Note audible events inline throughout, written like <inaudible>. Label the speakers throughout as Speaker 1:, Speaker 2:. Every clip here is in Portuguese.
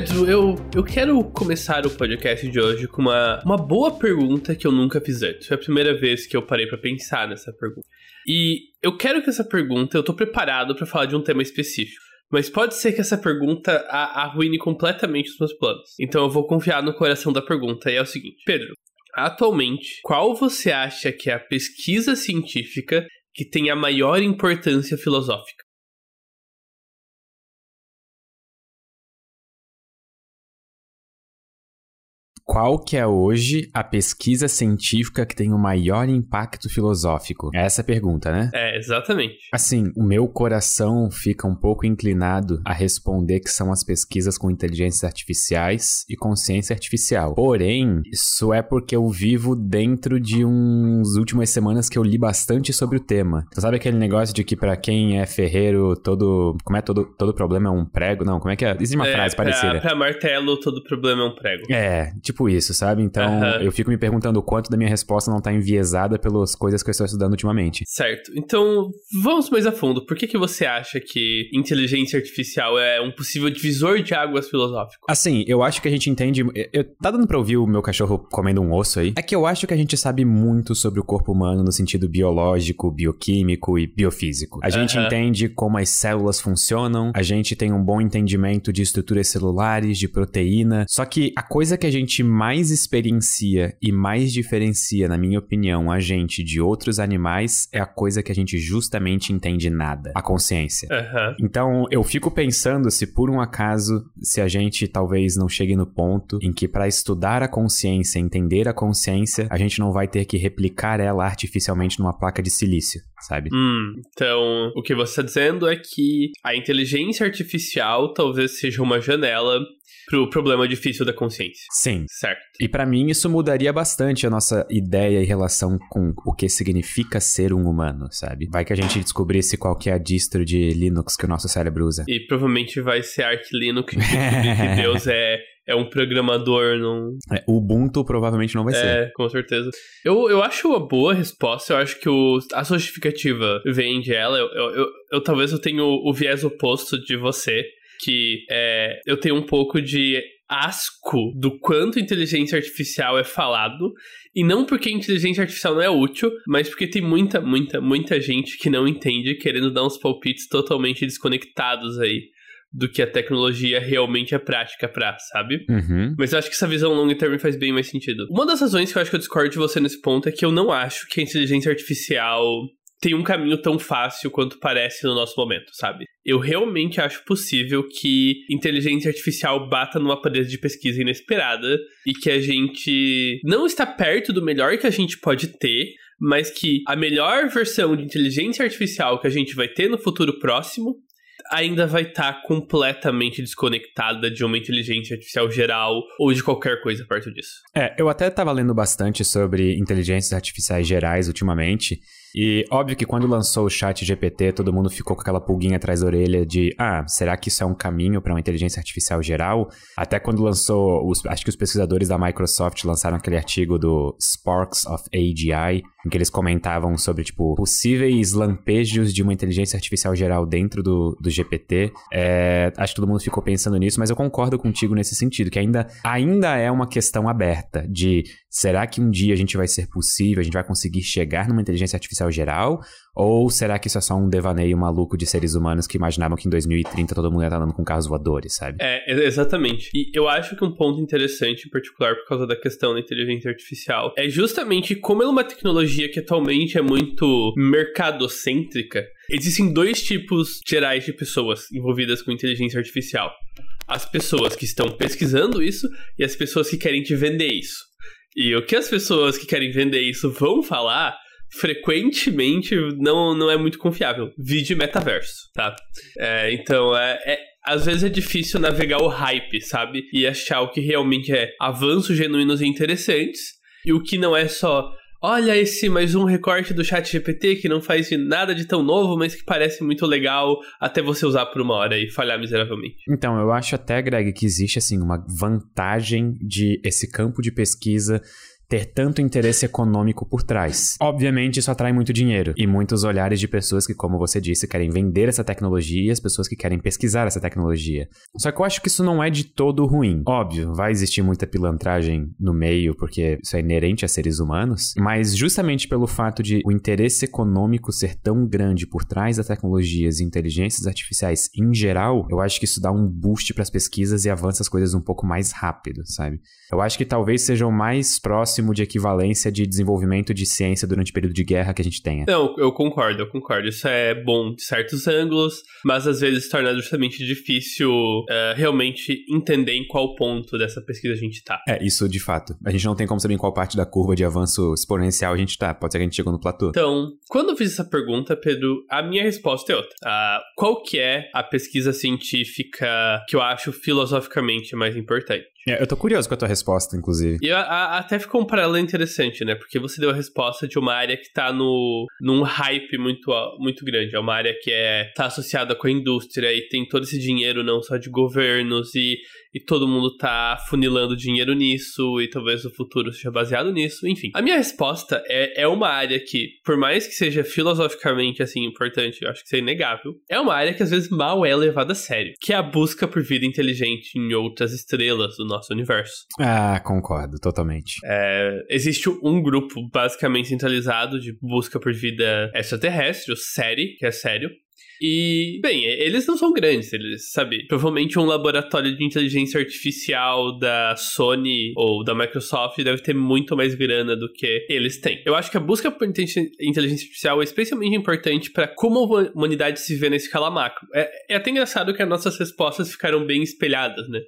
Speaker 1: Pedro, eu, eu quero começar o podcast de hoje com uma, uma boa pergunta que eu nunca fiz antes. Foi a primeira vez que eu parei para pensar nessa pergunta. E eu quero que essa pergunta, eu tô preparado para falar de um tema específico. Mas pode ser que essa pergunta arruine completamente os meus planos. Então eu vou confiar no coração da pergunta. E é o seguinte: Pedro, atualmente, qual você acha que é a pesquisa científica que tem a maior importância filosófica?
Speaker 2: Qual que é hoje a pesquisa científica que tem o maior impacto filosófico? É essa a pergunta, né?
Speaker 1: É, exatamente.
Speaker 2: Assim, o meu coração fica um pouco inclinado a responder que são as pesquisas com inteligências artificiais e consciência artificial. Porém, isso é porque eu vivo dentro de uns últimas semanas que eu li bastante sobre o tema. Você sabe aquele negócio de que para quem é ferreiro, todo. Como é todo, todo problema é um prego? Não, como é que é? Existe uma é, frase
Speaker 1: pra,
Speaker 2: parecida.
Speaker 1: Pra martelo, todo problema é um prego.
Speaker 2: É, tipo tipo isso, sabe? Então, uhum. eu fico me perguntando o quanto da minha resposta não tá enviesada pelas coisas que eu estou estudando ultimamente.
Speaker 1: Certo. Então, vamos mais a fundo. Por que, que você acha que inteligência artificial é um possível divisor de águas filosófico?
Speaker 2: Assim, eu acho que a gente entende. Eu, tá dando pra ouvir o meu cachorro comendo um osso aí? É que eu acho que a gente sabe muito sobre o corpo humano no sentido biológico, bioquímico e biofísico. A gente uhum. entende como as células funcionam, a gente tem um bom entendimento de estruturas celulares, de proteína. Só que a coisa que a gente mais experiencia e mais diferencia, na minha opinião, a gente de outros animais é a coisa que a gente justamente entende nada, a consciência.
Speaker 1: Uhum.
Speaker 2: Então, eu fico pensando se por um acaso, se a gente talvez não chegue no ponto em que para estudar a consciência, entender a consciência, a gente não vai ter que replicar ela artificialmente numa placa de silício, sabe?
Speaker 1: Hum, então, o que você está dizendo é que a inteligência artificial talvez seja uma janela pro problema difícil da consciência.
Speaker 2: Sim.
Speaker 1: Certo.
Speaker 2: E para mim isso mudaria bastante a nossa ideia em relação com o que significa ser um humano, sabe? Vai que a gente descobrisse qual que é a distro de Linux que o nosso cérebro usa.
Speaker 1: E provavelmente vai ser Arch Linux, <laughs> que Deus é é um programador, não.
Speaker 2: É, Ubuntu provavelmente não vai
Speaker 1: é,
Speaker 2: ser.
Speaker 1: É, com certeza. Eu, eu acho uma boa resposta. Eu acho que o, a justificativa vem de ela. Eu, eu, eu, eu talvez eu tenha o, o viés oposto de você que é, eu tenho um pouco de asco do quanto inteligência artificial é falado. E não porque inteligência artificial não é útil, mas porque tem muita, muita, muita gente que não entende, querendo dar uns palpites totalmente desconectados aí do que a tecnologia realmente é prática pra, sabe?
Speaker 2: Uhum.
Speaker 1: Mas eu acho que essa visão long term faz bem mais sentido. Uma das razões que eu acho que eu discordo de você nesse ponto é que eu não acho que a inteligência artificial tem um caminho tão fácil quanto parece no nosso momento, sabe? Eu realmente acho possível que inteligência artificial bata numa parede de pesquisa inesperada e que a gente não está perto do melhor que a gente pode ter, mas que a melhor versão de inteligência artificial que a gente vai ter no futuro próximo ainda vai estar tá completamente desconectada de uma inteligência artificial geral ou de qualquer coisa perto disso.
Speaker 2: É, eu até estava lendo bastante sobre inteligências artificiais gerais ultimamente. E óbvio que quando lançou o chat GPT, todo mundo ficou com aquela pulguinha atrás da orelha de, ah, será que isso é um caminho para uma inteligência artificial geral? Até quando lançou, os, acho que os pesquisadores da Microsoft lançaram aquele artigo do Sparks of AGI, em que eles comentavam sobre, tipo, possíveis lampejos de uma inteligência artificial geral dentro do, do GPT. É, acho que todo mundo ficou pensando nisso, mas eu concordo contigo nesse sentido, que ainda, ainda é uma questão aberta de será que um dia a gente vai ser possível, a gente vai conseguir chegar numa inteligência artificial geral? Ou será que isso é só um devaneio maluco de seres humanos que imaginavam que em 2030 todo mundo ia estar andando com carros voadores, sabe?
Speaker 1: É, exatamente. E eu acho que um ponto interessante, em particular por causa da questão da inteligência artificial, é justamente como ela é uma tecnologia que atualmente é muito mercadocêntrica. Existem dois tipos gerais de pessoas envolvidas com inteligência artificial. As pessoas que estão pesquisando isso e as pessoas que querem te vender isso. E o que as pessoas que querem vender isso vão falar frequentemente não, não é muito confiável. Vide metaverso, tá? É, então, é, é, às vezes é difícil navegar o hype, sabe? E achar o que realmente é avanços genuínos e interessantes e o que não é só. Olha esse mais um recorte do chat GPT que não faz nada de tão novo, mas que parece muito legal até você usar por uma hora e falhar miseravelmente.
Speaker 2: Então, eu acho até, Greg, que existe assim uma vantagem de esse campo de pesquisa ter tanto interesse econômico por trás. Obviamente, isso atrai muito dinheiro e muitos olhares de pessoas que, como você disse, querem vender essa tecnologia e as pessoas que querem pesquisar essa tecnologia. Só que eu acho que isso não é de todo ruim. Óbvio, vai existir muita pilantragem no meio, porque isso é inerente a seres humanos, mas justamente pelo fato de o interesse econômico ser tão grande por trás das tecnologias e inteligências artificiais em geral, eu acho que isso dá um boost para as pesquisas e avança as coisas um pouco mais rápido, sabe? Eu acho que talvez seja o mais de equivalência de desenvolvimento de ciência durante o período de guerra que a gente tenha.
Speaker 1: Não, eu concordo, eu concordo. Isso é bom de certos ângulos, mas às vezes torna justamente difícil uh, realmente entender em qual ponto dessa pesquisa a gente tá.
Speaker 2: É, isso de fato. A gente não tem como saber em qual parte da curva de avanço exponencial a gente tá. Pode ser que a gente chegou no platô.
Speaker 1: Então, quando eu fiz essa pergunta, Pedro, a minha resposta é outra. Uh, qual que é a pesquisa científica que eu acho filosoficamente mais importante?
Speaker 2: É, eu tô curioso com a tua resposta, inclusive.
Speaker 1: E a, a, até ficou um paralelo interessante, né? Porque você deu a resposta de uma área que tá no, num hype muito, muito grande. É uma área que é, tá associada com a indústria e tem todo esse dinheiro não só de governos e e todo mundo tá funilando dinheiro nisso, e talvez o futuro seja baseado nisso, enfim. A minha resposta é, é uma área que, por mais que seja filosoficamente, assim, importante, eu acho que isso é inegável, é uma área que às vezes mal é levada a sério, que é a busca por vida inteligente em outras estrelas do nosso universo.
Speaker 2: Ah, concordo, totalmente.
Speaker 1: É, existe um grupo basicamente centralizado de busca por vida extraterrestre, o SERI, que é sério, e, bem, eles não são grandes, eles, sabe? Provavelmente um laboratório de inteligência artificial da Sony ou da Microsoft deve ter muito mais grana do que eles têm. Eu acho que a busca por inteligência artificial é especialmente importante para como a humanidade se vê na escala macro. É, é até engraçado que as nossas respostas ficaram bem espelhadas, né?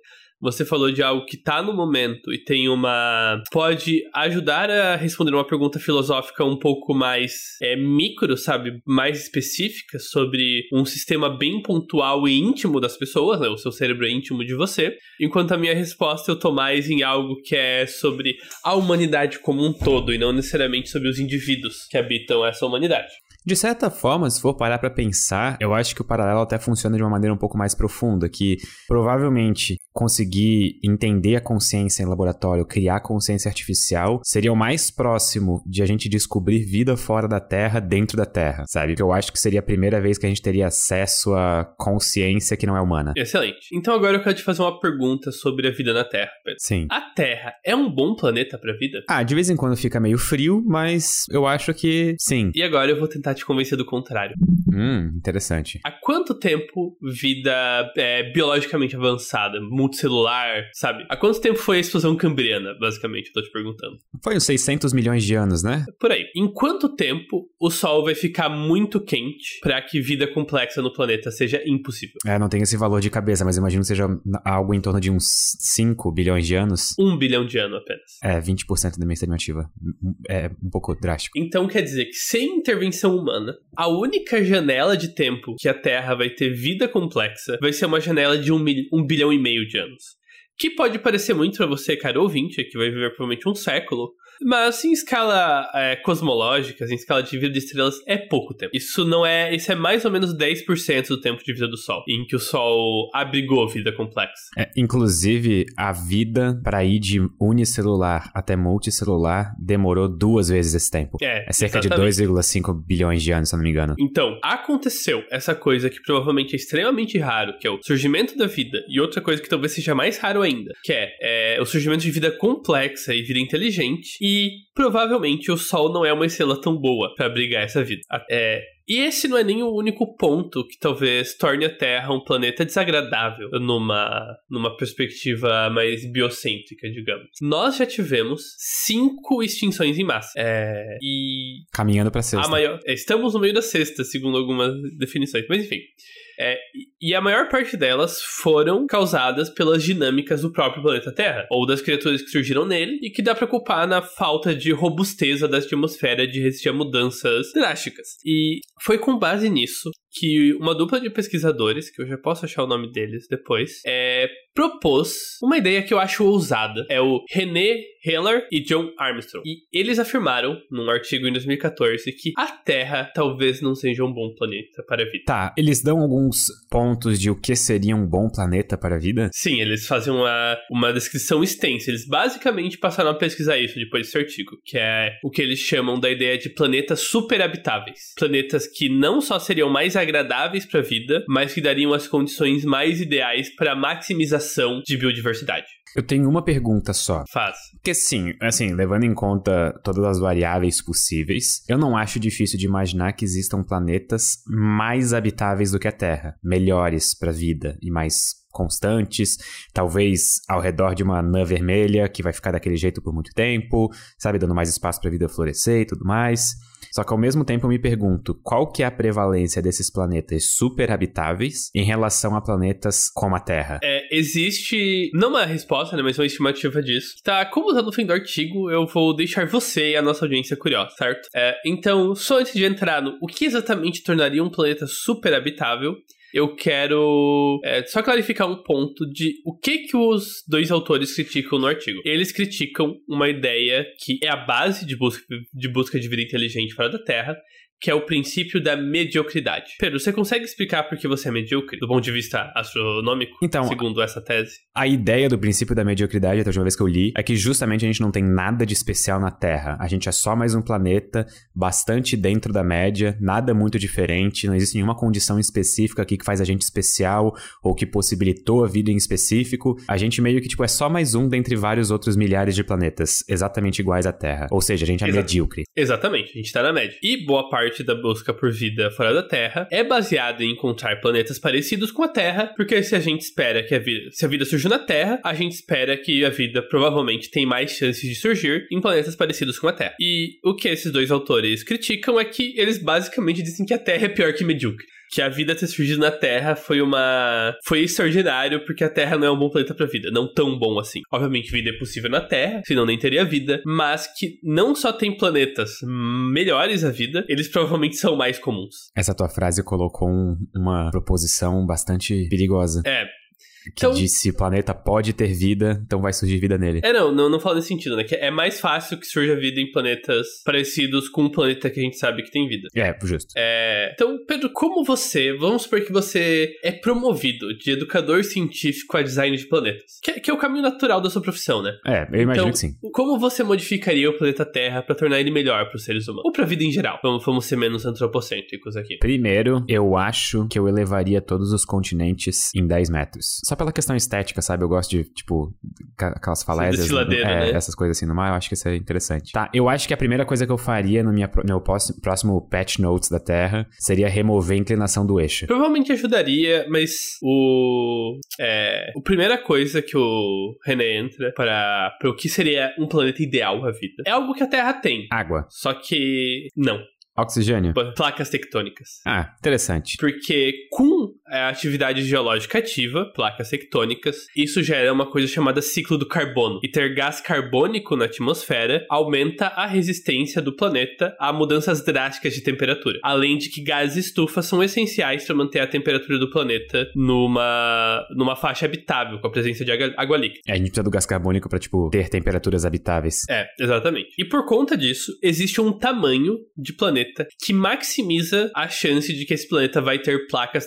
Speaker 1: Você falou de algo que tá no momento e tem uma. pode ajudar a responder uma pergunta filosófica um pouco mais é, micro, sabe? Mais específica sobre um sistema bem pontual e íntimo das pessoas, né? O seu cérebro é íntimo de você. Enquanto a minha resposta eu tô mais em algo que é sobre a humanidade como um todo e não necessariamente sobre os indivíduos que habitam essa humanidade.
Speaker 2: De certa forma, se for parar para pensar, eu acho que o paralelo até funciona de uma maneira um pouco mais profunda, que provavelmente conseguir entender a consciência em laboratório, criar consciência artificial, seria o mais próximo de a gente descobrir vida fora da Terra, dentro da Terra, sabe? Que eu acho que seria a primeira vez que a gente teria acesso a consciência que não é humana.
Speaker 1: Excelente. Então agora eu quero te fazer uma pergunta sobre a vida na Terra, Pedro.
Speaker 2: Sim.
Speaker 1: A Terra é um bom planeta para vida?
Speaker 2: Ah, de vez em quando fica meio frio, mas eu acho que sim.
Speaker 1: E agora eu vou tentar te convencer do contrário.
Speaker 2: Hum, interessante.
Speaker 1: Há quanto tempo vida é, biologicamente avançada, multicelular, sabe? Há quanto tempo foi a explosão cambriana, basicamente, eu tô te perguntando?
Speaker 2: Foi uns 600 milhões de anos, né?
Speaker 1: Por aí. Em quanto tempo o Sol vai ficar muito quente para que vida complexa no planeta seja impossível?
Speaker 2: É, não tem esse valor de cabeça, mas imagino que seja algo em torno de uns 5 bilhões de anos.
Speaker 1: Um bilhão de anos apenas.
Speaker 2: É, 20% da minha estimativa. É um pouco drástico.
Speaker 1: Então quer dizer que sem intervenção humana, a única janela de tempo que a Terra vai ter vida complexa vai ser uma janela de um, mil, um bilhão e meio de anos. Que pode parecer muito para você, cara ouvinte, que vai viver provavelmente um século, mas em escala é, cosmológica, em escala de vida de estrelas, é pouco tempo. Isso não é. Isso é mais ou menos 10% do tempo de vida do Sol, em que o Sol abrigou vida complexa.
Speaker 2: É, inclusive, a vida para ir de unicelular até multicelular demorou duas vezes esse tempo.
Speaker 1: É,
Speaker 2: é cerca exatamente. de 2,5 bilhões de anos, se não me engano.
Speaker 1: Então, aconteceu essa coisa que provavelmente é extremamente raro, que é o surgimento da vida, e outra coisa que talvez seja mais raro ainda, que é, é o surgimento de vida complexa e vida inteligente, e provavelmente o Sol não é uma estrela tão boa para abrigar essa vida. É, e esse não é nem o único ponto que talvez torne a Terra um planeta desagradável numa, numa perspectiva mais biocêntrica, digamos. Nós já tivemos cinco extinções em massa. É, e.
Speaker 2: Caminhando para sexta.
Speaker 1: A maior, estamos no meio da sexta, segundo algumas definições. Mas enfim. É, e a maior parte delas foram causadas pelas dinâmicas do próprio planeta Terra, ou das criaturas que surgiram nele, e que dá pra culpar na falta de robusteza da atmosfera de resistir a mudanças drásticas. E foi com base nisso que uma dupla de pesquisadores, que eu já posso achar o nome deles depois, é, propôs uma ideia que eu acho ousada. É o René Heller e John Armstrong. E eles afirmaram, num artigo em 2014, que a Terra talvez não seja um bom planeta para a vida.
Speaker 2: Tá, eles dão alguns pontos de o que seria um bom planeta para a vida?
Speaker 1: Sim, eles fazem uma, uma descrição extensa. Eles basicamente passaram a pesquisar isso depois desse artigo, que é o que eles chamam da ideia de planetas superhabitáveis. Planetas que não só seriam mais agradáveis para a vida, mas que dariam as condições mais ideais para a maximização de biodiversidade.
Speaker 2: Eu tenho uma pergunta só.
Speaker 1: Faz.
Speaker 2: Porque sim, assim, levando em conta todas as variáveis possíveis, eu não acho difícil de imaginar que existam planetas mais habitáveis do que a Terra, melhores para a vida e mais constantes, talvez ao redor de uma anã vermelha que vai ficar daquele jeito por muito tempo, sabe, dando mais espaço para a vida florescer e tudo mais. Só que ao mesmo tempo eu me pergunto, qual que é a prevalência desses planetas super habitáveis em relação a planetas como a Terra?
Speaker 1: É, existe, não uma resposta, né, mas uma estimativa disso. Tá, como tá no fim do artigo, eu vou deixar você e a nossa audiência curiosa, certo? É, então, só antes de entrar no o que exatamente tornaria um planeta super habitável, eu quero é, só clarificar um ponto de o que que os dois autores criticam no artigo. Eles criticam uma ideia que é a base de busca de, busca de vida inteligente fora da Terra, que é o princípio da mediocridade. Pedro, você consegue explicar por que você é medíocre, do ponto de vista astronômico,
Speaker 2: então,
Speaker 1: segundo essa tese?
Speaker 2: A ideia do princípio da mediocridade, até a última vez que eu li, é que justamente a gente não tem nada de especial na Terra. A gente é só mais um planeta bastante dentro da média, nada muito diferente, não existe nenhuma condição específica aqui que faz a gente especial ou que possibilitou a vida em específico. A gente meio que, tipo, é só mais um dentre vários outros milhares de planetas, exatamente iguais à Terra. Ou seja, a gente é medíocre.
Speaker 1: Exatamente, a gente tá na média. E boa parte parte da busca por vida fora da Terra é baseada em encontrar planetas parecidos com a Terra, porque se a gente espera que a vida, se a vida surgiu na Terra, a gente espera que a vida provavelmente tem mais chances de surgir em planetas parecidos com a Terra. E o que esses dois autores criticam é que eles basicamente dizem que a Terra é pior que medíocre que a vida ter surgido na Terra foi uma. Foi extraordinário, porque a Terra não é um bom planeta pra vida. Não tão bom assim. Obviamente, vida é possível na Terra, senão nem teria vida. Mas que não só tem planetas melhores a vida, eles provavelmente são mais comuns.
Speaker 2: Essa tua frase colocou um, uma proposição bastante perigosa.
Speaker 1: É,
Speaker 2: que então, disse o planeta pode ter vida, então vai surgir vida nele.
Speaker 1: É, não, não, não falo nesse sentido, né? Que é mais fácil que surja vida em planetas parecidos com um planeta que a gente sabe que tem vida.
Speaker 2: É, justo.
Speaker 1: É, então, Pedro, como você, vamos supor que você é promovido de educador científico a design de planetas, que, é, que é o caminho natural da sua profissão, né?
Speaker 2: É, eu imagino
Speaker 1: então,
Speaker 2: que sim.
Speaker 1: Como você modificaria o planeta Terra para tornar ele melhor para os seres humanos? Ou para a vida em geral? Vamos, vamos ser menos antropocêntricos aqui.
Speaker 2: Primeiro, eu acho que eu elevaria todos os continentes em 10 metros. Só pela questão estética, sabe? Eu gosto de, tipo, aquelas falésias.
Speaker 1: É,
Speaker 2: né? Essas coisas assim no mar, eu acho que isso é interessante. Tá, eu acho que a primeira coisa que eu faria no minha, meu próximo patch notes da Terra seria remover a inclinação do eixo.
Speaker 1: Provavelmente ajudaria, mas o. É, a primeira coisa que o René entra para, para o que seria um planeta ideal à vida é algo que a Terra tem.
Speaker 2: Água.
Speaker 1: Só que. Não.
Speaker 2: Oxigênio?
Speaker 1: Placas tectônicas.
Speaker 2: Ah, interessante.
Speaker 1: Porque com a atividade geológica ativa, placas tectônicas, isso gera uma coisa chamada ciclo do carbono. E ter gás carbônico na atmosfera aumenta a resistência do planeta a mudanças drásticas de temperatura. Além de que gases estufa são essenciais para manter a temperatura do planeta numa, numa faixa habitável, com a presença de água, água líquida.
Speaker 2: É, a gente precisa do gás carbônico para, tipo, ter temperaturas habitáveis.
Speaker 1: É, exatamente. E por conta disso, existe um tamanho de planeta que maximiza a chance de que esse planeta vai ter placas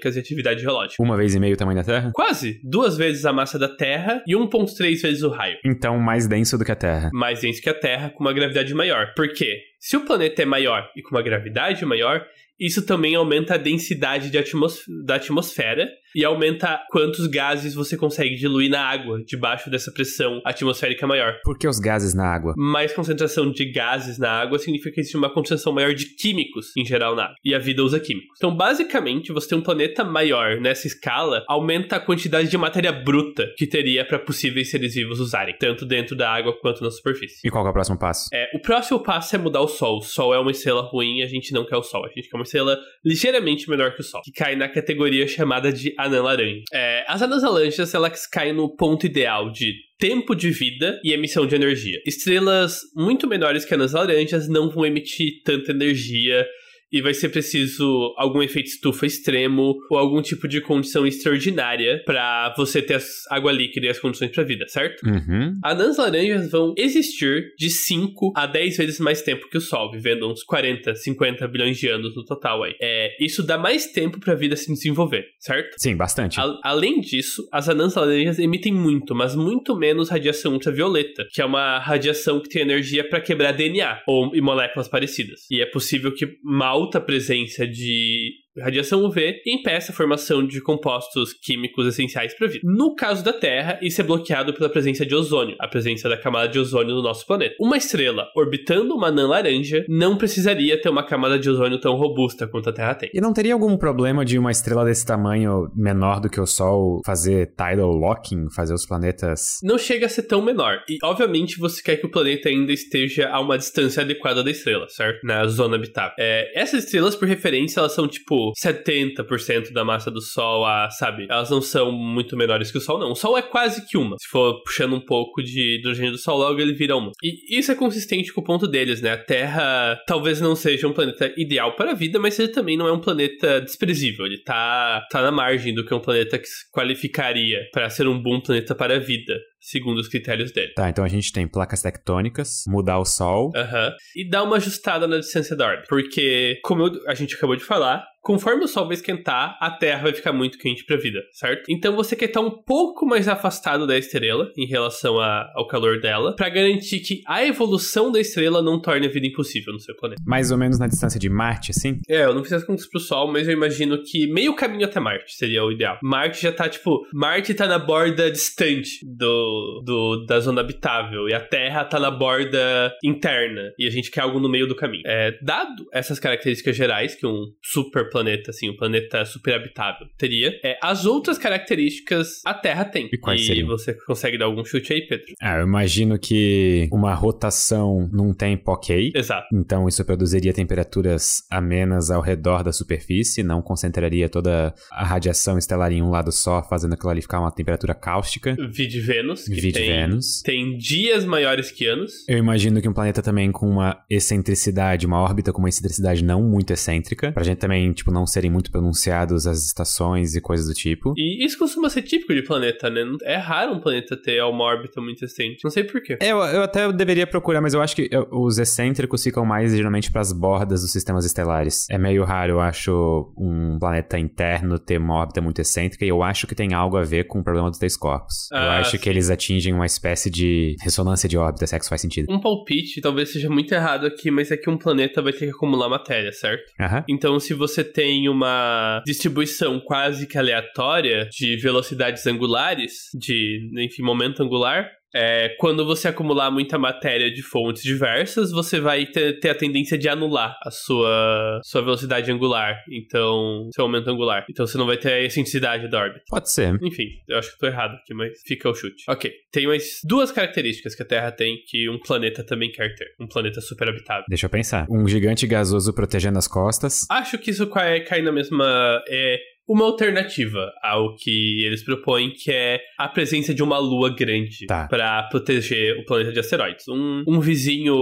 Speaker 1: tectônicas e atividade geológica.
Speaker 2: Uma vez e meio o tamanho da Terra?
Speaker 1: Quase. Duas vezes a massa da Terra e 1,3 vezes o raio.
Speaker 2: Então, mais denso do que a Terra.
Speaker 1: Mais denso que a Terra, com uma gravidade maior. Por quê? Se o planeta é maior e com uma gravidade maior, isso também aumenta a densidade de atmos da atmosfera e aumenta quantos gases você consegue diluir na água debaixo dessa pressão atmosférica maior.
Speaker 2: Por que os gases na água?
Speaker 1: Mais concentração de gases na água significa que existe uma concentração maior de químicos em geral na água. E a vida usa químicos. Então, basicamente, você tem um planeta maior nessa escala, aumenta a quantidade de matéria bruta que teria para possíveis seres vivos usarem, tanto dentro da água quanto na superfície.
Speaker 2: E qual é o próximo passo?
Speaker 1: É, o próximo passo é mudar o Sol. O Sol é uma estrela ruim, a gente não quer o Sol. A gente quer uma estrela ligeiramente menor que o Sol, que cai na categoria chamada de anã laranja. É, as anãs laranjas, elas caem no ponto ideal de tempo de vida e emissão de energia. Estrelas muito menores que anãs laranjas não vão emitir tanta energia e vai ser preciso algum efeito estufa extremo ou algum tipo de condição extraordinária para você ter água líquida e as condições para vida, certo?
Speaker 2: Uhum.
Speaker 1: Anãs laranjas vão existir de 5 a 10 vezes mais tempo que o Sol, vivendo uns 40, 50 bilhões de anos no total aí. É, isso dá mais tempo para a vida se desenvolver, certo?
Speaker 2: Sim, bastante.
Speaker 1: A, além disso, as anãs laranjas emitem muito, mas muito menos radiação ultravioleta, que é uma radiação que tem energia para quebrar DNA ou e moléculas parecidas. E é possível que uma alta presença de radiação UV impeça a formação de compostos químicos essenciais para a vida. No caso da Terra, isso é bloqueado pela presença de ozônio, a presença da camada de ozônio no nosso planeta. Uma estrela orbitando uma anã laranja não precisaria ter uma camada de ozônio tão robusta quanto a Terra tem.
Speaker 2: E não teria algum problema de uma estrela desse tamanho menor do que o Sol fazer tidal locking, fazer os planetas.
Speaker 1: Não chega a ser tão menor. E, obviamente, você quer que o planeta ainda esteja a uma distância adequada da estrela, certo? Na zona habitável. É, essas estrelas, por referência, elas são tipo 70% da massa do Sol, a, sabe? Elas não são muito menores que o Sol, não. O Sol é quase que uma. Se for puxando um pouco de hidrogênio do Sol, logo ele vira uma. E isso é consistente com o ponto deles, né? A Terra talvez não seja um planeta ideal para a vida, mas ele também não é um planeta desprezível. Ele tá, tá na margem do que um planeta que se qualificaria para ser um bom planeta para a vida segundo os critérios dele.
Speaker 2: Tá, então a gente tem placas tectônicas, mudar o Sol.
Speaker 1: Aham. Uhum. E dar uma ajustada na distância da órbita. Porque, como eu, a gente acabou de falar, conforme o Sol vai esquentar, a Terra vai ficar muito quente para a vida, certo? Então você quer estar um pouco mais afastado da estrela em relação a, ao calor dela, para garantir que a evolução da estrela não torne a vida impossível no seu planeta.
Speaker 2: Mais ou menos na distância de Marte, assim?
Speaker 1: É, eu não fiz as contas pro Sol, mas eu imagino que meio caminho até Marte seria o ideal. Marte já tá, tipo, Marte tá na borda distante do, do da zona habitável e a Terra tá na borda interna e a gente quer algo no meio do caminho. É, dado essas características gerais que um super planeta, assim, um planeta super habitável teria, é, as outras características a Terra tem.
Speaker 2: E quais
Speaker 1: e
Speaker 2: seriam?
Speaker 1: você consegue dar algum chute aí, Pedro?
Speaker 2: Ah, eu imagino que uma rotação num tempo ok.
Speaker 1: Exato.
Speaker 2: Então isso produziria temperaturas amenas ao redor da superfície, não concentraria toda a radiação estelar em um lado só, fazendo aquilo ali ficar uma temperatura cáustica.
Speaker 1: Vide Vênus,
Speaker 2: Vide
Speaker 1: tem,
Speaker 2: Vênus.
Speaker 1: tem dias maiores que anos.
Speaker 2: Eu imagino que um planeta também com uma excentricidade, uma órbita com uma excentricidade não muito excêntrica, pra gente também, tipo, não serem muito pronunciados as estações e coisas do tipo.
Speaker 1: E isso costuma ser típico de planeta, né? É raro um planeta ter uma órbita muito excêntrica. Não sei porquê.
Speaker 2: É, eu, eu até deveria procurar, mas eu acho que eu- os excêntricos ficam mais geralmente pras bordas dos sistemas estelares. É meio raro, eu acho, um planeta interno ter uma órbita muito excêntrica, e eu acho que tem algo a ver com o problema dos três corpos. eu
Speaker 1: Ah,
Speaker 2: acho
Speaker 1: sim.
Speaker 2: que eles atingem uma espécie de ressonância de órbita, se é que isso faz sentido.
Speaker 1: Um palpite, talvez seja muito errado aqui, mas é que um planeta vai ter que acumular matéria, certo?
Speaker 2: Aham.
Speaker 1: Então, se você tem uma distribuição quase que aleatória de velocidades angulares, de, enfim, momento angular, é, quando você acumular muita matéria de fontes diversas, você vai ter, ter a tendência de anular a sua, sua velocidade angular, então, seu momento angular. Então, você não vai ter a excentricidade da órbita.
Speaker 2: Pode ser.
Speaker 1: Enfim, eu acho que tô errado aqui, mas fica o chute. Ok, tem mais duas características que a Terra tem que um planeta também quer ter. Um planeta super habitável.
Speaker 2: Deixa eu pensar. Um gigante gasoso protegendo as costas.
Speaker 1: Acho que isso cai, cai na mesma. É uma alternativa ao que eles propõem, que é a presença de uma lua grande
Speaker 2: Tá.
Speaker 1: para proteger o planeta de asteroides. Um, um vizinho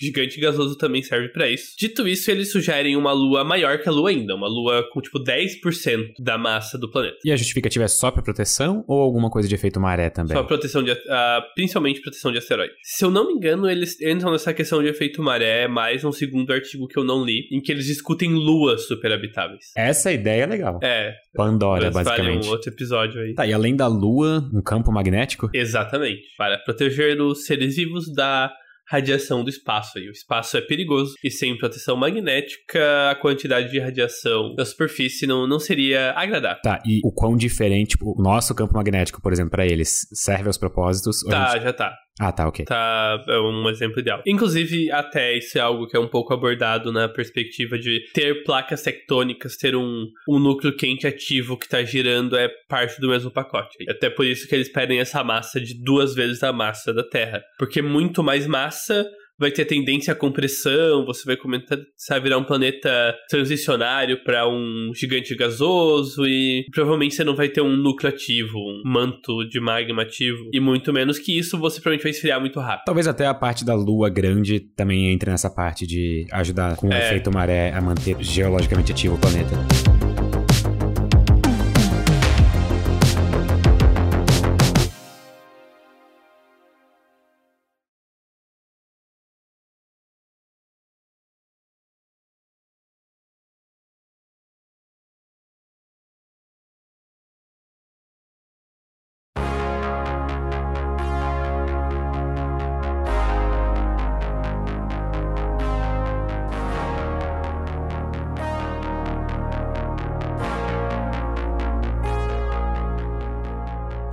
Speaker 1: gigante gasoso também serve para isso. Dito isso, eles sugerem uma lua maior que a lua ainda, uma lua com tipo 10% da massa do planeta.
Speaker 2: E a justificativa é só pra proteção ou alguma coisa de efeito maré também?
Speaker 1: Só proteção de. ah, principalmente proteção de asteroides. Se eu não me engano, eles entram nessa questão de efeito maré mais um segundo artigo que eu não li, em que eles discutem luas superhabitáveis.
Speaker 2: Essa ideia é legal.
Speaker 1: É,
Speaker 2: Pandora,
Speaker 1: mas vale
Speaker 2: basicamente.
Speaker 1: um outro episódio aí.
Speaker 2: Tá, e além da Lua, um campo magnético?
Speaker 1: Exatamente. Para proteger os seres vivos da radiação do espaço. aí. o espaço é perigoso e sem proteção magnética, a quantidade de radiação da superfície não, não seria agradável.
Speaker 2: Tá, e o quão diferente, tipo, o nosso campo magnético, por exemplo, pra eles, serve aos propósitos?
Speaker 1: Tá,
Speaker 2: gente-
Speaker 1: já tá.
Speaker 2: Ah, tá, ok.
Speaker 1: Tá, é um exemplo ideal. Inclusive, até isso é algo que é um pouco abordado na perspectiva de ter placas tectônicas, ter um, um núcleo quente ativo que tá girando é parte do mesmo pacote. Até por isso que eles pedem essa massa de duas vezes a massa da Terra. Porque muito mais massa vai ter tendência à compressão, você vai começar a virar um planeta transicionário para um gigante gasoso e provavelmente você não vai ter um núcleo ativo, um manto de magma ativo. E muito menos que isso, você provavelmente vai esfriar muito rápido.
Speaker 2: Talvez até a parte da lua grande também entre nessa parte de ajudar com o
Speaker 1: É.
Speaker 2: efeito maré a manter geologicamente ativo o planeta.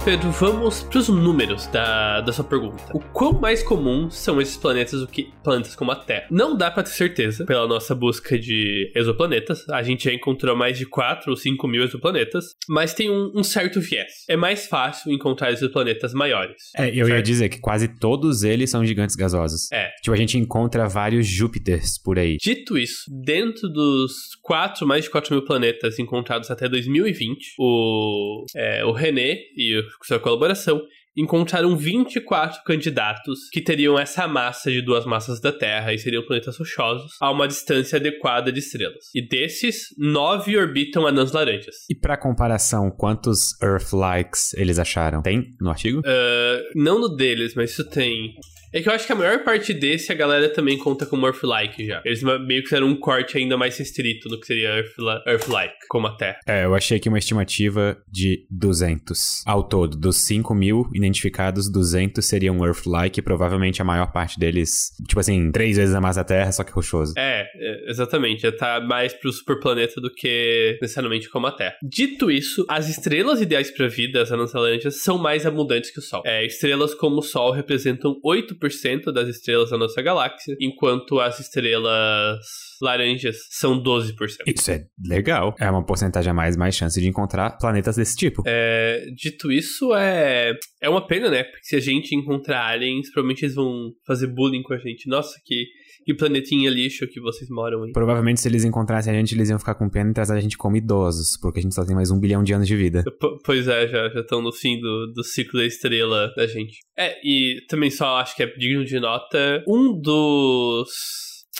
Speaker 1: Pedro, vamos pros números da, da sua pergunta. O quão mais comum são esses planetas do que planetas como a Terra? Não dá pra ter certeza pela nossa busca de exoplanetas. A gente já encontrou mais de 4 ou 5 mil exoplanetas, mas tem um, um certo viés. É mais fácil encontrar exoplanetas maiores.
Speaker 2: É, eu ia
Speaker 1: Certo.
Speaker 2: dizer que quase todos eles são gigantes gasosos.
Speaker 1: É.
Speaker 2: Tipo, a gente encontra vários Júpiters por aí.
Speaker 1: Dito isso, dentro dos quatro, mais de 4 mil planetas encontrados até 2020, o, é, o René e o- sua colaboração encontraram 24 candidatos que teriam essa massa de duas massas da Terra e seriam planetas rochosos a uma distância adequada de estrelas. E desses, nove orbitam anãs laranjas.
Speaker 2: E pra comparação, quantos Earth-likes eles acharam? Tem no artigo?
Speaker 1: Ah, não no deles, mas isso tem. É que eu acho que a maior parte desse a galera também conta como Earth-like já. Eles meio que fizeram um corte ainda mais restrito no que seria Earth- Earth-like, como a Terra.
Speaker 2: É, eu achei aqui uma estimativa de 200 ao todo. Dos 5 mil identificados, 200 seriam Earth-like. e Provavelmente a maior parte deles, tipo assim, três vezes a massa da Terra, só que rochoso.
Speaker 1: É, é, exatamente. Já tá mais pro superplaneta do que necessariamente como a Terra. Dito isso, as estrelas ideais pra vida, as laranjas, são mais abundantes que o Sol. É, estrelas como o Sol representam 8% das estrelas da nossa galáxia, enquanto as estrelas laranjas são 12%.
Speaker 2: Isso é legal. É uma porcentagem a mais, mais chance de encontrar planetas desse tipo.
Speaker 1: É, dito isso, é, é uma pena, né? Porque se a gente encontrar aliens, provavelmente eles vão fazer bullying com a gente. Nossa, que, que planetinha lixo que vocês moram aí.
Speaker 2: Provavelmente, se eles encontrassem a gente, eles iam ficar com pena e trazer a gente como idosos, porque a gente só tem mais um bilhão de anos de vida.
Speaker 1: P- Pois é, já estão no fim do, do ciclo da estrela da gente. É, e também só acho que é digno de nota, um dos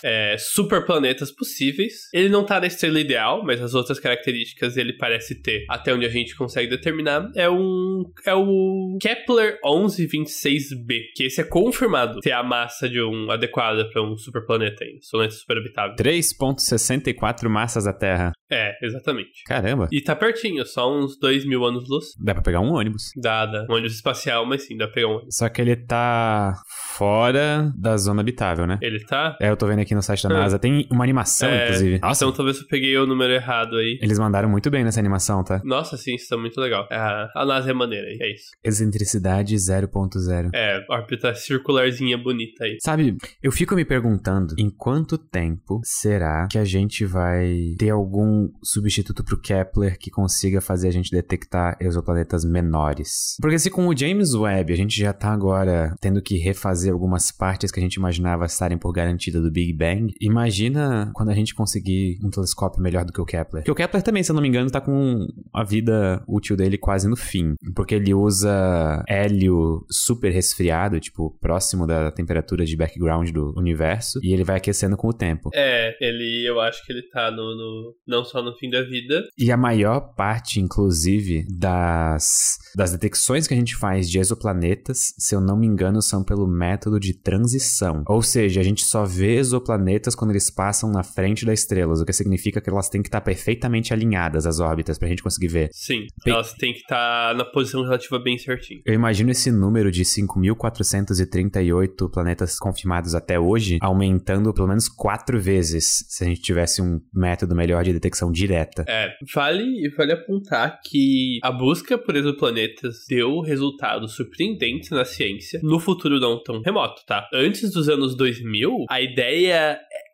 Speaker 1: é, superplanetas possíveis. Ele não tá na estrela ideal, mas as outras características ele parece ter, até onde a gente consegue determinar, é um é o Kepler 1126b, que esse é confirmado ter a massa de um adequada para um superplaneta ainda, um planeta superhabitável.
Speaker 2: 3,64 massas da Terra.
Speaker 1: É, exatamente.
Speaker 2: Caramba.
Speaker 1: E tá pertinho, só uns 2 mil anos-luz.
Speaker 2: Dá pra pegar um ônibus.
Speaker 1: Dada um ônibus espacial, mas sim, dá pra pegar um ônibus.
Speaker 2: Só que ele tá fora da zona habitável, né?
Speaker 1: Ele tá?
Speaker 2: É, eu tô vendo aqui no site da
Speaker 1: Ah.
Speaker 2: NASA. Tem uma animação,
Speaker 1: É,
Speaker 2: inclusive. Nossa,
Speaker 1: Então talvez eu peguei o número errado aí.
Speaker 2: eles mandaram muito bem nessa animação, tá?
Speaker 1: Nossa, sim, isso tá muito legal. A, a NASA é maneira aí, é isso.
Speaker 2: Excentricidade 0.0.
Speaker 1: É, órbita circularzinha bonita aí.
Speaker 2: Sabe, eu fico me perguntando em quanto tempo será que a gente vai ter algum substituto pro Kepler que consiga fazer a gente detectar exoplanetas menores? Porque se com o James Webb a gente já tá agora tendo que refazer algumas partes que a gente imaginava estarem por garantida do Big Bang, imagina quando a gente conseguir um telescópio melhor do que o Kepler. Porque o Kepler também, se eu não me engano, tá com a vida útil dele quase no fim. Porque ele usa hélio super resfriado, tipo, próximo da temperatura de background do universo, e ele vai aquecendo com o tempo.
Speaker 1: É, ele, eu acho que ele tá no, no- não só no fim da vida.
Speaker 2: E a maior parte, inclusive, das, das detecções que a gente faz de exoplanetas, se eu não me engano, são pelo método de transição. Ou seja, a gente só vê exoplanetas quando eles passam na frente das estrelas, o que significa que elas têm que estar perfeitamente alinhadas, as órbitas, pra gente conseguir ver.
Speaker 1: Sim,
Speaker 2: Bem-
Speaker 1: elas têm que estar na posição relativa bem certinho.
Speaker 2: Eu imagino esse número de 5.438 planetas confirmados até hoje aumentando pelo menos quatro vezes se a gente tivesse um método melhor de detecção direta.
Speaker 1: É, vale, vale apontar que a busca por exoplanetas deu resultados surpreendentes na ciência no futuro não tão remoto, tá? Antes dos anos 2000, a ideia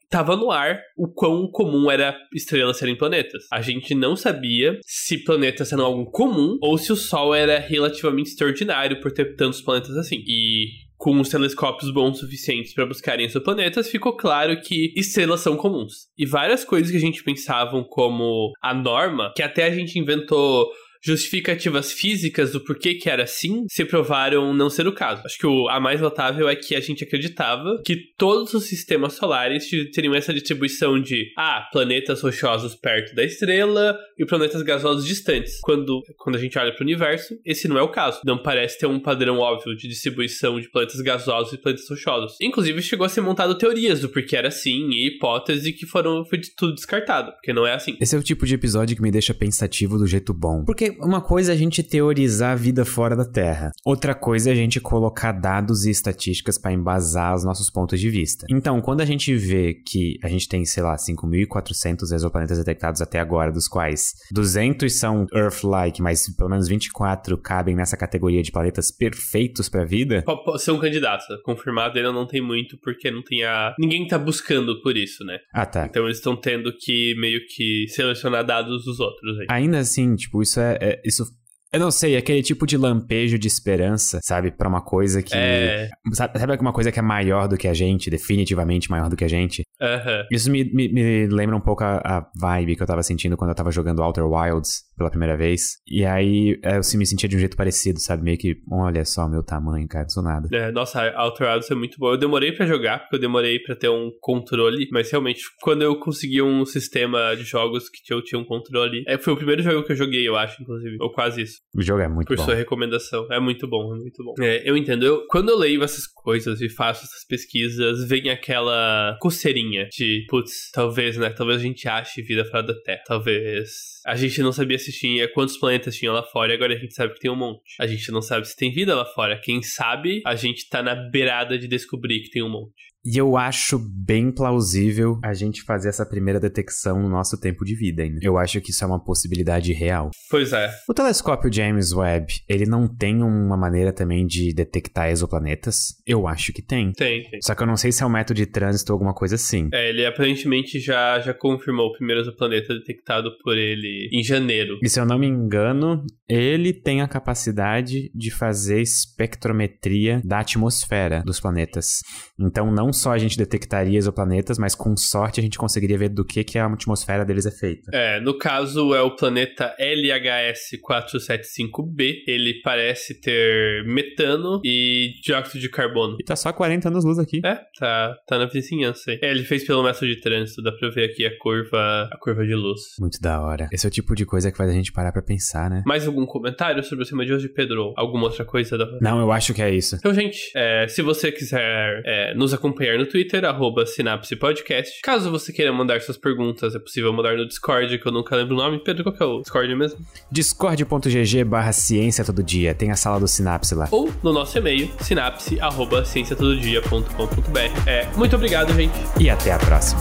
Speaker 1: tava no ar o quão comum era estrelas serem planetas. A gente não sabia se planetas eram algo comum ou se o Sol era relativamente extraordinário por ter tantos planetas assim. E com os telescópios bons suficientes para buscarem exoplanetas, ficou claro que estrelas são comuns. E várias coisas que a gente pensavam como a norma, que até a gente inventou justificativas físicas do porquê que era assim se provaram não ser o caso. Acho que o, a mais notável é que a gente acreditava que todos os sistemas solares teriam essa distribuição de ah, planetas rochosos perto da estrela e planetas gasosos distantes. Quando, quando a gente olha para o universo, esse não é o caso. Não parece ter um padrão óbvio de distribuição de planetas gasosos e planetas rochosos. Inclusive, chegou a ser montado teorias do porquê era assim e hipóteses que foram foi tudo descartado, porque não é assim.
Speaker 2: Esse é o tipo de episódio que me deixa pensativo do jeito bom. Porque uma coisa é a gente teorizar a vida fora da Terra. Outra coisa é a gente colocar dados e estatísticas para embasar os nossos pontos de vista. Então, quando a gente vê que a gente tem, sei lá, 5.400 exoplanetas detectados até agora, dos quais 200 são Earth-like, mas pelo menos 24 cabem nessa categoria de planetas perfeitos para vida.
Speaker 1: Pode ser um candidato. Confirmado ainda não tem muito, porque não tem a. Ninguém tá buscando por isso, né?
Speaker 2: Ah, tá.
Speaker 1: Então eles estão tendo que meio que selecionar dados dos outros aí.
Speaker 2: Ainda assim, tipo, isso é, é isso eu não sei, aquele tipo de lampejo de esperança, sabe? para uma coisa que. É... Sabe, sabe uma coisa que é maior do que a gente, definitivamente maior do que a gente?
Speaker 1: Uhum.
Speaker 2: Isso me, me, me, lembra um pouco a, a, vibe que eu tava sentindo quando eu tava jogando Outer Wilds pela primeira vez. E aí eu me sentia de um jeito parecido, sabe? Meio que, olha só o meu tamanho, cara, não sou nada.
Speaker 1: É, nossa, Outer Wilds é muito bom. Eu demorei para jogar, porque eu demorei para ter um controle, mas realmente, quando eu consegui um sistema de jogos que eu tinha um controle, é, foi o primeiro jogo que eu joguei, eu acho, inclusive. Ou quase isso.
Speaker 2: O jogo é muito
Speaker 1: Por
Speaker 2: bom.
Speaker 1: Por sua recomendação. É muito bom, é muito bom. É, eu entendo. Eu, quando eu leio essas coisas e faço essas pesquisas, vem aquela coceirinha de, putz, talvez, né? Talvez a gente ache vida fora da Terra. Talvez a gente não sabia se tinha quantos planetas tinha lá fora e agora a gente sabe que tem um monte. A gente não sabe se tem vida lá fora. Quem sabe a gente tá na beirada de descobrir que tem um monte.
Speaker 2: E eu acho bem plausível a gente fazer essa primeira detecção no nosso tempo de vida ainda. Eu acho que isso é uma possibilidade real.
Speaker 1: Pois é.
Speaker 2: O telescópio James Webb, ele não tem uma maneira também de detectar exoplanetas? Eu acho que tem.
Speaker 1: Tem, tem.
Speaker 2: Só que eu não sei se é um método de trânsito ou alguma coisa assim.
Speaker 1: É, ele aparentemente já, já confirmou o primeiro exoplaneta detectado por ele em janeiro.
Speaker 2: E se eu não me engano, ele tem a capacidade de fazer espectrometria da atmosfera dos planetas. Então não só a gente detectaria exoplanetas, mas com sorte a gente conseguiria ver do que, que a atmosfera deles é feita.
Speaker 1: É, no caso é o planeta LHS 475b. Ele parece ter metano e dióxido de carbono.
Speaker 2: E tá só 40 anos luz aqui.
Speaker 1: É, tá, tá na vizinhança aí. É, ele fez pelo método de trânsito, dá pra ver aqui a curva, a curva de luz.
Speaker 2: Muito da hora. Esse é o tipo de coisa que faz a gente parar pra pensar, né?
Speaker 1: Mais algum comentário sobre o tema de hoje, Pedro? Alguma outra coisa? Da...
Speaker 2: Não, eu acho que é isso.
Speaker 1: Então, gente, é, se você quiser é, nos acompanhar no Twitter, arroba Sinapse Podcast. Caso você queira mandar suas perguntas, é possível mandar no Discord, que eu nunca lembro o nome. Pedro, qual que é o Discord mesmo?
Speaker 2: discord.gg barra ciência todo dia. Tem a sala do Sinapse lá.
Speaker 1: Ou no nosso e-mail, sinapse arroba cienciatododia.com.br. É, muito obrigado, gente.
Speaker 2: E até a próxima.